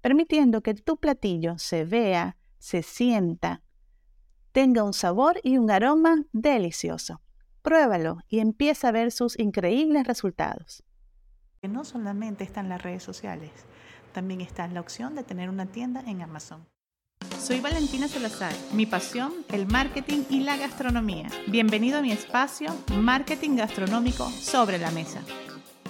permitiendo que tu platillo se vea, se sienta, tenga un sabor y un aroma delicioso. Pruébalo y empieza a ver sus increíbles resultados. No solamente están las redes sociales, también está la opción de tener una tienda en Amazon. Soy Valentina Salazar. Mi pasión, el marketing y la gastronomía. Bienvenido a mi espacio Marketing Gastronómico sobre la Mesa.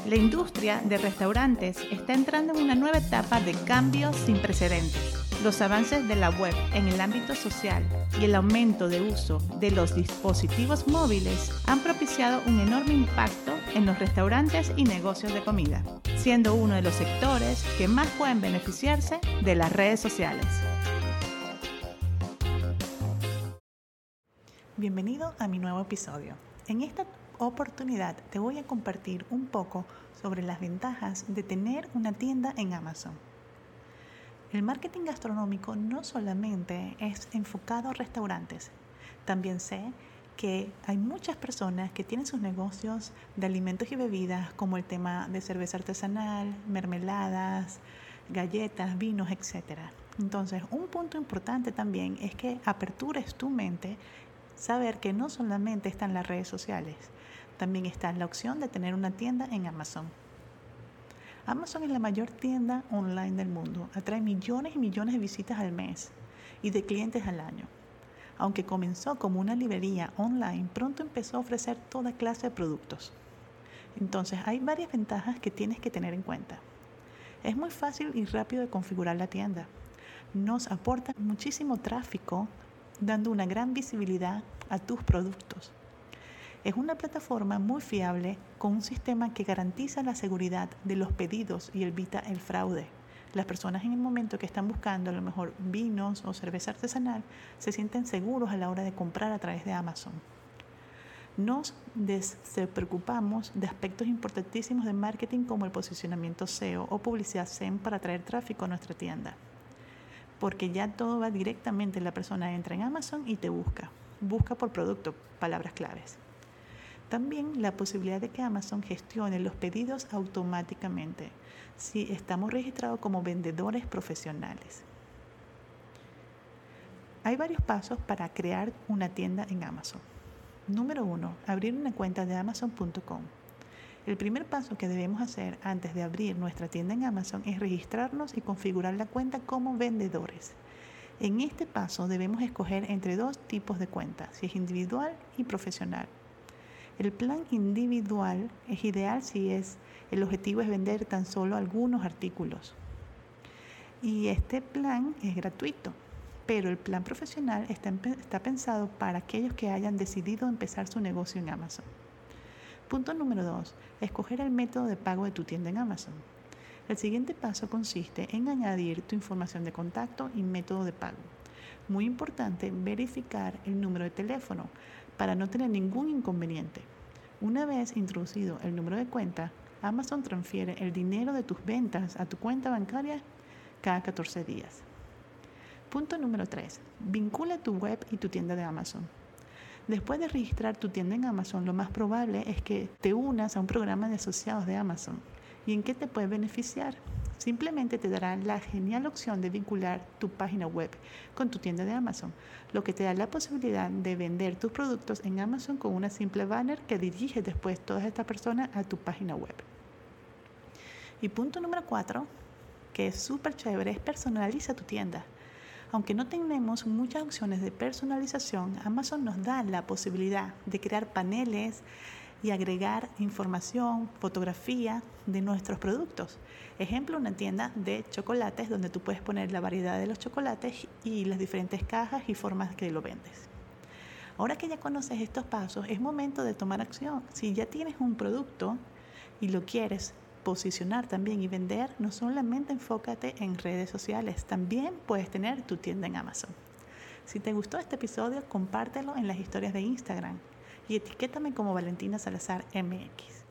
La industria de restaurantes está entrando en una nueva etapa de cambios sin precedentes. Los avances de la web en el ámbito social y el aumento de uso de los dispositivos móviles han propiciado un enorme impacto en los restaurantes y negocios de comida, siendo uno de los sectores que más pueden beneficiarse de las redes sociales. Bienvenido a mi nuevo episodio. En esta oportunidad te voy a compartir un poco sobre las ventajas de tener una tienda en Amazon. El marketing gastronómico no solamente es enfocado a restaurantes, también sé que hay muchas personas que tienen sus negocios de alimentos y bebidas, como el tema de cerveza artesanal, mermeladas, galletas, vinos, etc. Entonces, un punto importante también es que apertures tu mente saber que no solamente están las redes sociales, también está la opción de tener una tienda en Amazon. Amazon es la mayor tienda online del mundo, atrae millones y millones de visitas al mes y de clientes al año. Aunque comenzó como una librería online, pronto empezó a ofrecer toda clase de productos. Entonces hay varias ventajas que tienes que tener en cuenta. Es muy fácil y rápido de configurar la tienda. Nos aporta muchísimo tráfico dando una gran visibilidad a tus productos. Es una plataforma muy fiable con un sistema que garantiza la seguridad de los pedidos y evita el fraude. Las personas en el momento que están buscando a lo mejor vinos o cerveza artesanal se sienten seguros a la hora de comprar a través de Amazon. Nos preocupamos de aspectos importantísimos de marketing como el posicionamiento SEO o publicidad SEM para atraer tráfico a nuestra tienda porque ya todo va directamente, la persona entra en Amazon y te busca, busca por producto, palabras claves. También la posibilidad de que Amazon gestione los pedidos automáticamente si estamos registrados como vendedores profesionales. Hay varios pasos para crear una tienda en Amazon. Número uno, abrir una cuenta de amazon.com. El primer paso que debemos hacer antes de abrir nuestra tienda en Amazon es registrarnos y configurar la cuenta como vendedores. En este paso debemos escoger entre dos tipos de cuentas, si es individual y profesional. El plan individual es ideal si es el objetivo es vender tan solo algunos artículos. Y este plan es gratuito, pero el plan profesional está, está pensado para aquellos que hayan decidido empezar su negocio en Amazon. Punto número 2. Escoger el método de pago de tu tienda en Amazon. El siguiente paso consiste en añadir tu información de contacto y método de pago. Muy importante verificar el número de teléfono para no tener ningún inconveniente. Una vez introducido el número de cuenta, Amazon transfiere el dinero de tus ventas a tu cuenta bancaria cada 14 días. Punto número 3. Vincula tu web y tu tienda de Amazon. Después de registrar tu tienda en Amazon, lo más probable es que te unas a un programa de asociados de Amazon. ¿Y en qué te puede beneficiar? Simplemente te dará la genial opción de vincular tu página web con tu tienda de Amazon, lo que te da la posibilidad de vender tus productos en Amazon con una simple banner que dirige después todas estas personas a tu página web. Y punto número cuatro, que es súper chévere, es personaliza tu tienda. Aunque no tenemos muchas opciones de personalización, Amazon nos da la posibilidad de crear paneles y agregar información, fotografía de nuestros productos. Ejemplo, una tienda de chocolates donde tú puedes poner la variedad de los chocolates y las diferentes cajas y formas que lo vendes. Ahora que ya conoces estos pasos, es momento de tomar acción. Si ya tienes un producto y lo quieres posicionar también y vender, no solamente enfócate en redes sociales, también puedes tener tu tienda en Amazon. Si te gustó este episodio, compártelo en las historias de Instagram y etiquétame como Valentina Salazar MX.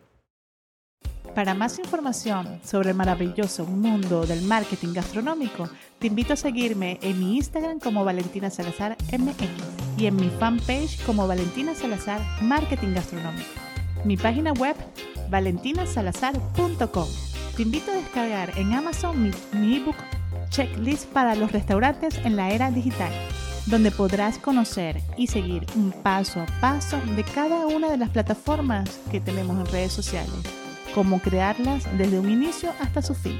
Para más información sobre el maravilloso mundo del marketing gastronómico, te invito a seguirme en mi Instagram como Valentina Salazar MX y en mi fanpage como Valentina Salazar Marketing Gastronómico. Mi página web valentinasalazar.com. Te invito a descargar en Amazon mi, ebook Checklist para los restaurantes en la era digital donde podrás conocer y seguir un paso a paso de cada una de las plataformas que tenemos en redes sociales, cómo crearlas desde un inicio hasta su fin.